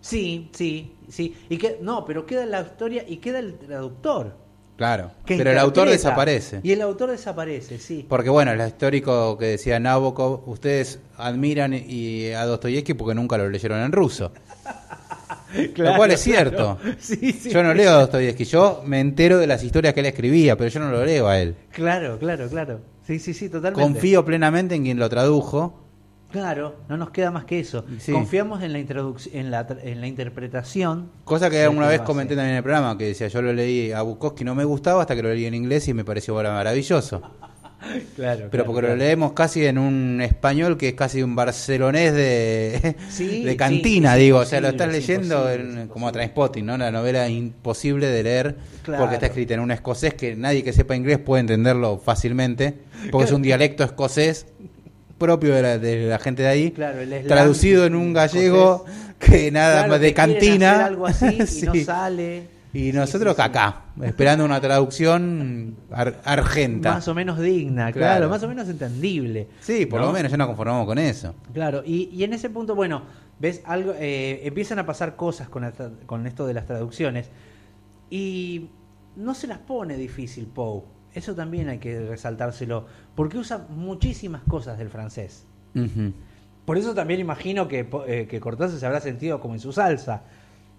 Sí, sí, sí. Y que, no, pero queda la historia y queda el traductor. Claro. Pero el autor desaparece. Y el autor desaparece, sí. Porque bueno, el histórico que decía Nabokov, ustedes admiran y a Dostoyevsky porque nunca lo leyeron en ruso. lo cual es cierto. Sí, sí. Yo no leo a Dostoyevsky, yo me entero de las historias que él escribía, pero yo no lo leo a él. Claro, claro, claro. Sí, sí, sí, totalmente. Confío plenamente en quien lo tradujo. Claro, no nos queda más que eso. Sí. Confiamos en la en la, en la interpretación. Cosa que alguna que vez comenté también en el programa, que decía, yo lo leí a Bukowski, no me gustaba hasta que lo leí en inglés y me pareció maravilloso. Claro, Pero claro, porque claro. lo leemos casi en un español que es casi un barcelonés de, Sí, de sí, cantina, digo. O sea, lo estás es leyendo en- es como a imposible. Trainspotting, ¿no? La novela imposible de leer Claro. porque está escrita en un escocés que nadie que sepa inglés puede entenderlo fácilmente, porque es un dialecto escocés propio de la, de la gente de ahí, Claro, traducido en un gallego que nada Claro, más de que cantina. hacer algo así y no sale. Y nosotros sí, sí. acá, esperando una traducción ar- argenta. Más o menos digna, claro. Claro. más o menos entendible. Sí, por ¿no? lo menos ya nos conformamos con eso. Claro, y, y en ese punto, bueno, ves algo, eh, empiezan a pasar cosas con, con esto de las traducciones y no se las pone difícil Poe. Eso también hay que resaltárselo, porque usa muchísimas cosas del francés. Por eso también imagino que, eh, que Cortázar se habrá sentido como en su salsa,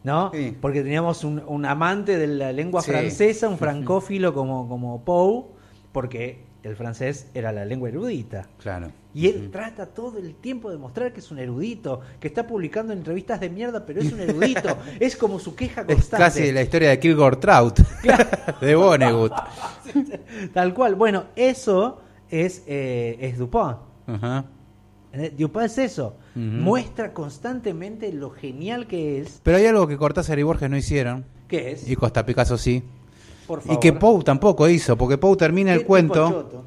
¿no? Sí. Porque teníamos un, un amante de la lengua Sí. francesa, un francófilo como, como Poe, porque el francés era la lengua erudita. Claro. Y él trata todo el tiempo de mostrar que es un erudito, que está publicando entrevistas de mierda, pero es un erudito. es como su queja Es constante. casi la historia de Kilgore Trout, de Vonnegut. Tal cual. Bueno, eso es, eh, es Dupont. ¿Eh? Dupont es eso. Muestra constantemente lo genial que es. Pero hay algo que Cortázar y Borges no hicieron, ¿Qué es? y Costa Picasso sí, Por y favor. que Poe tampoco hizo, porque Poe termina ¿Qué el cuento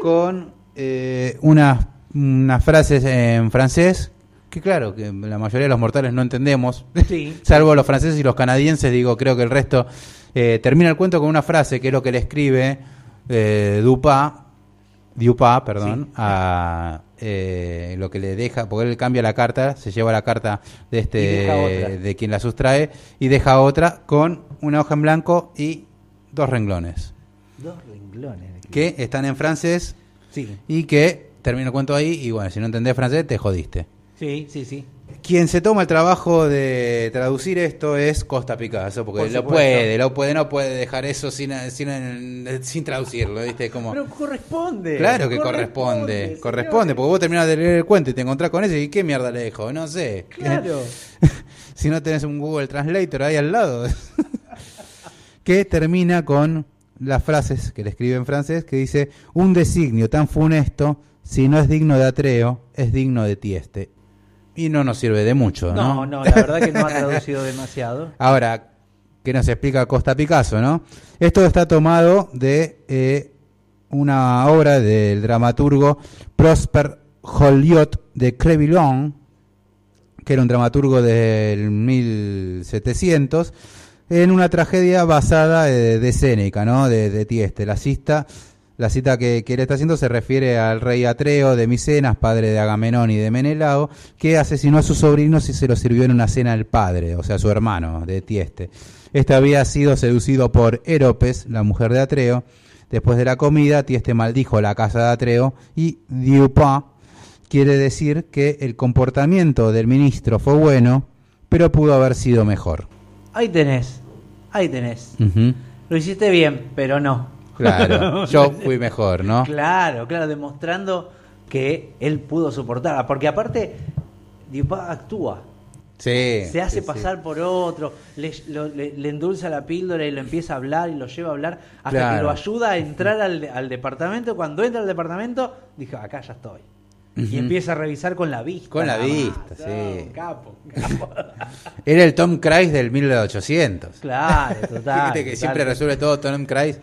con eh, unas, unas frases en francés, que claro, que la mayoría de los mortales no entendemos, Sí. salvo los franceses y los canadienses, digo, creo que el resto eh, termina el cuento con una frase que es lo que le escribe eh, Dupas, Dupas, perdón, Sí. a eh, lo que le deja, porque él cambia la carta, se lleva la carta de este de quien la sustrae y deja otra con una hoja en blanco y dos renglones Dos renglones. que están en francés Sí, y que termina el cuento ahí y bueno, si no entendés francés te jodiste. sí, sí, sí. Quien se toma el trabajo de traducir esto es Costa Picasso, porque Por lo puede, lo puede, no puede dejar eso sin, sin, sin traducirlo, ¿viste? Como, Pero corresponde. claro que corresponde, corresponde, porque vos terminás de leer el cuento y te encontrás con eso y ¿qué mierda le dejo? No sé. Claro. si no tenés un Google Translator ahí al lado. que termina con las frases que le escribe en francés, que dice, un designio tan funesto, si no es digno de Atreo, es digno de Tieste. Y no nos sirve de mucho, ¿no? No, no, la verdad que no ha traducido demasiado. Ahora, ¿qué nos explica Costa Picasso, no? Esto está tomado de eh, una obra del dramaturgo Prosper Joliot de Crevillon, que era un dramaturgo del 1700, en una tragedia basada eh, de Séneca, ¿no? De, Tieste, la cista La cita que, que él está haciendo se refiere al rey Atreo de Micenas, padre de Agamenón y de Menelao, que asesinó a sus sobrinos y se los sirvió en una cena al padre, o sea, su hermano, de Tieste. Este había sido seducido por Eropes, la mujer de Atreo. Después de la comida, Tieste maldijo la casa de Atreo y Dupin quiere decir que el comportamiento del ministro fue bueno, pero pudo haber sido mejor. Ahí tenés, ahí tenés. Lo hiciste bien, pero no. Claro, yo fui mejor, ¿no? Claro, claro, demostrando que él pudo soportar. Porque aparte, Dupin actúa. Sí. Se hace sí, sí. pasar por otro, le, lo- le- le endulza la píldora y lo empieza a hablar y lo lleva a hablar hasta Claro. que lo ayuda a entrar al, al departamento. Cuando entra al departamento, dijo, acá ya estoy. Y empieza a revisar con la vista. Con la vista, No, sí. Capo, capo. Era el Tom Cruise del 1800. claro, total. Viste que total. siempre resuelve todo Tom Cruise.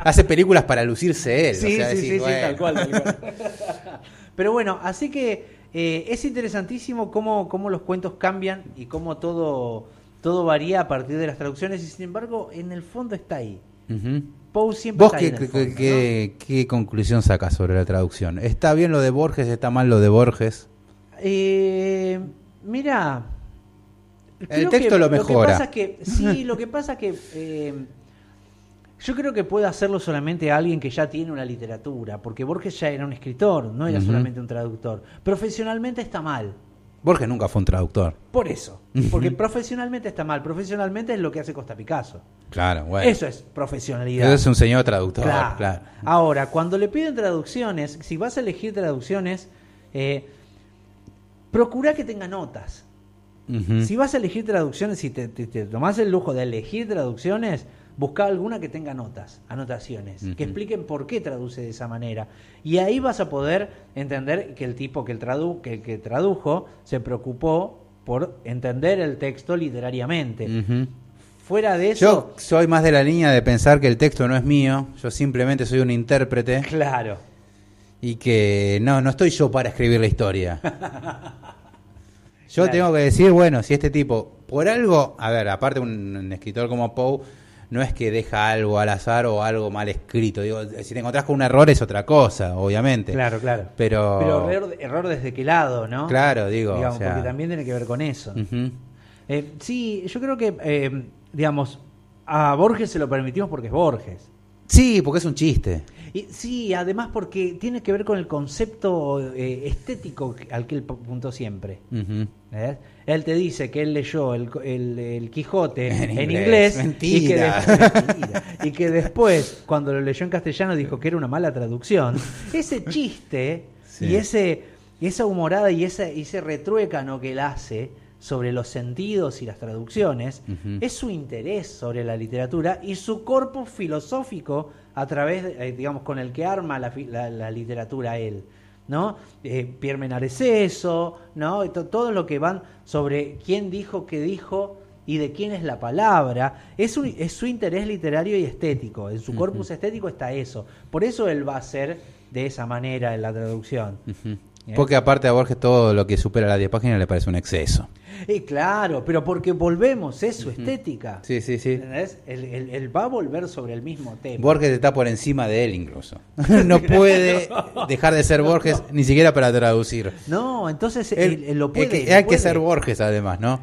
Hace películas para lucirse él. o Sí, sea, sí, sí, sí, tal cual, tal cual. Pero bueno, así que eh, es interesantísimo cómo, cómo los cuentos cambian y cómo todo, todo varía a partir de las traducciones y sin embargo en el fondo está ahí. Ujú. Poe siempre ¿Vos está ahí qué, en el qué- fondo, qué- qué conclusión sacas sobre la traducción? ¿Está bien lo de Borges? ¿Está mal lo de Borges? Eh, mira, creo texto que- lo que mejora. pasa es que, sí, lo que pasa es que eh, yo creo que puede hacerlo solamente alguien que ya tiene una literatura, porque Borges ya era un escritor, no era solamente un traductor. Profesionalmente está mal. Borges nunca fue un traductor. Por eso. Porque profesionalmente está mal. Profesionalmente es lo que hace Costa Picasso. Claro, bueno. Eso es profesionalidad. Eso es un señor traductor, Claro. claro. Ahora, cuando le piden traducciones, si vas a elegir traducciones, eh, procura que tenga notas. Si vas a elegir traducciones, si te, te, te tomás el lujo de elegir traducciones, busca alguna que tenga notas, anotaciones, que expliquen por qué traduce de esa manera. Y ahí vas a poder entender que el tipo que, el tradu que, que tradujo se preocupó por entender el texto literariamente. Fuera de eso, Yo soy más de la línea de pensar que el texto no es mío, yo simplemente soy un intérprete claro. y que no, no estoy yo para escribir la historia. Yo Claro. tengo que decir, bueno, si este tipo, por algo, a ver, aparte un, un escritor como Poe, no es que deja algo al azar o algo mal escrito. Digo, si te encontrás con un error es otra cosa, obviamente. Claro, claro. Pero, Pero error, error desde qué lado, ¿no? Claro, digo, Digamos, o sea- porque también tiene que ver con eso. Eh, sí, yo creo que, eh, digamos, a Borges se lo permitimos porque es Borges. Sí, porque es un chiste. Y, sí, además porque tiene que ver con el concepto eh, estético al que él apuntó siempre. Ujú. ¿ves? Él te dice que él leyó el, el- el Quijote En en, inglés. inglés, Y, que Mentira. mentira. y que después, cuando lo leyó en castellano, dijo que era una mala traducción. Ese chiste Sí. y ese esa humorada y ese, ese retruécano que él hace sobre los sentidos y las traducciones Ujú. es su interés sobre la literatura y su corpus filosófico a través, de, eh, digamos, con el que arma la, la- la literatura él. ¿no? Eh, Pierre Menard eso, ¿no? Todo lo que van sobre quién dijo qué dijo y de quién es la palabra, es, un- es su interés literario y estético. En su corpus estético está eso. Por eso él va a ser de esa manera en la traducción. Bien. Porque aparte a Borges todo lo que supera las 10 páginas le parece un exceso. Y claro, pero porque volvemos, es su estética. Sí, sí, sí. ¿Entendés? Él, él- él va a volver sobre el mismo tema. Borges está por encima de él incluso. no puede dejar de ser Borges ni siquiera para traducir. no, entonces él, lo puede. es que lo hay que ser Borges además, ¿no?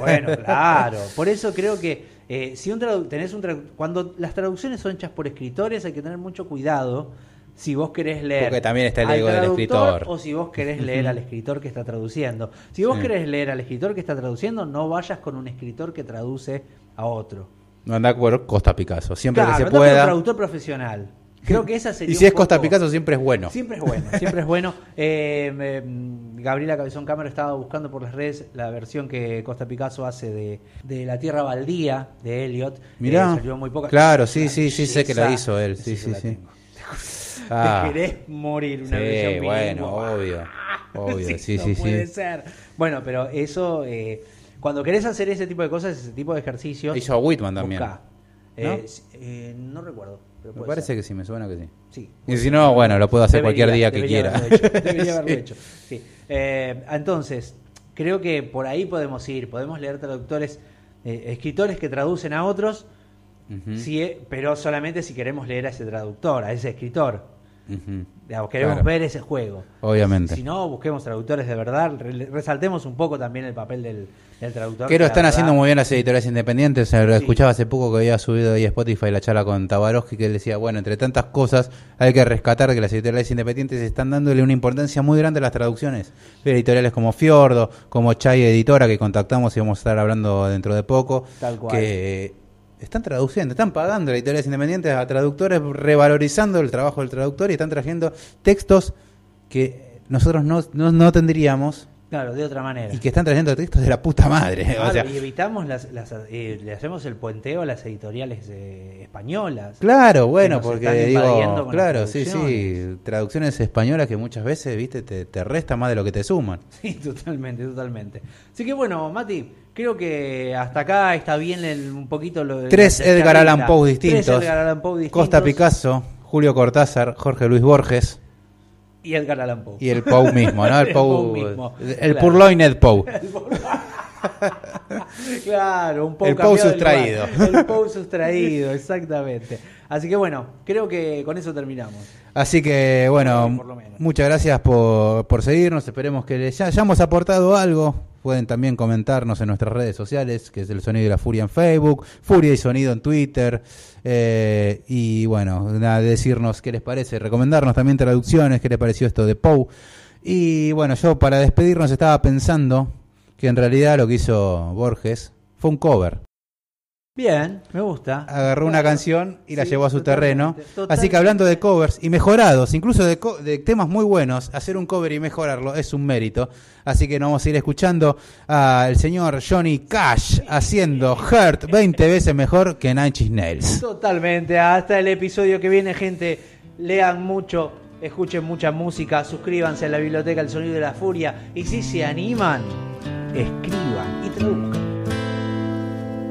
Bueno, claro. Por eso creo que eh, si un tenés un cuando las traducciones son hechas por escritores hay que tener mucho cuidado si vos querés leer Porque también está el ego del escritor. o si vos querés leer al escritor que está traduciendo. Si vos Sí. querés leer al escritor que está traduciendo, no vayas con un escritor que traduce a otro. No anda por Costa Picasso. Siempre Claro, que se por un pueda. traductor profesional. Creo que esa sería Y si un es Costa Picasso siempre es bueno. Siempre es bueno, siempre es bueno. Eh, mm, Gabriela Cabezón Cámara estaba buscando por las redes la versión que Costa Picasso hace de, de La Tierra Baldía de Elliot. Mirá. Eh, salió muy poca. Claro, sí, sí, sí, sé que la hizo él. Sí, sí, sí. Ah. Te querés morir una Sí, bueno, obvio. Obvio, sí, sí, no sí. puede ser. Bueno, pero eso, eh, cuando querés hacer ese tipo de cosas, ese tipo de ejercicios. Hizo Whitman también. buscá. ¿No? Eh, eh, no recuerdo. pero Me parece ser. que sí, me suena que sí. Sí. Y si no, bueno, lo puedo hacer Debería, cualquier día que quiera. haberlo hecho, debería haberlo Sí. hecho. sí. Eh, entonces, creo que por ahí podemos ir. Podemos leer traductores, eh, escritores que traducen a otros Ujú. Sí, eh, pero solamente si queremos leer a ese traductor, a ese escritor. Digamos, queremos Claro. ver ese juego. Obviamente. Si no, busquemos traductores de verdad. re- resaltemos un poco también el papel del, del traductor. Que lo están verdad- haciendo muy bien las editoriales independientes. Sea, lo Sí. escuchaba hace poco que había subido ahí a Spotify la charla con Tabarovsky que él decía, bueno, entre tantas cosas hay que rescatar que las editoriales independientes están dándole una importancia muy grande a las traducciones. Editoriales como Fiordo, como Chai Editora, que contactamos y vamos a estar hablando dentro de poco. Tal cual. Que están traduciendo, están pagando las editoriales independientes a traductores, revalorizando el trabajo del traductor y están trayendo textos que nosotros no, no, no tendríamos Claro, de otra manera. y que están trayendo textos de la puta madre. Claro, o sea, y evitamos las, las, eh, le hacemos el puenteo a las editoriales eh, españolas. Claro, bueno, porque digo, claro, sí, sí, traducciones. traducciones españolas que muchas veces, viste, te, te resta más de lo que te suman. Sí, totalmente, totalmente. Así que bueno, Mati, creo que hasta acá está bien el- un poquito lo de Tres la Edgar Allan. Poe Tres distintos. Edgar Allan Poe distintos. Costa Picasso, Julio Cortázar, Jorge Luis Borges y Edgar Allan Poe. y el Poe mismo, ¿no? El El Poe, Poe mismo, el claro. Purloined Ed Poe. Claro, un poco El Poe sustraído. El Poe sustraído, exactamente. Así que bueno, creo que con eso terminamos. Así que bueno, muchas gracias por, por seguirnos. Esperemos que les ya hayamos aportado algo. Pueden también comentarnos en nuestras redes sociales, que es el Sonido y la Furia en Facebook, Furia y Sonido en Twitter. eh, y bueno, nada, decirnos qué les parece, recomendarnos también traducciones, qué les pareció esto de Poe. Y bueno, yo para despedirnos estaba pensando que en realidad lo que hizo Borges fue un cover. Bien, me gusta. agarró una canción y la Sí, llevó a su totalmente, terreno. totalmente. Así que hablando de covers y mejorados, incluso de, co- de temas muy buenos, hacer un cover y mejorarlo es un mérito. Así que nos vamos a ir escuchando al señor Johnny Cash haciendo Hurt 20 veces mejor que Nine Inch Nails. Totalmente. Hasta el episodio que viene, gente. Lean mucho, escuchen mucha música, suscríbanse a la biblioteca El Sonido de la Furia. Y si se animan, escriban y traduzcan.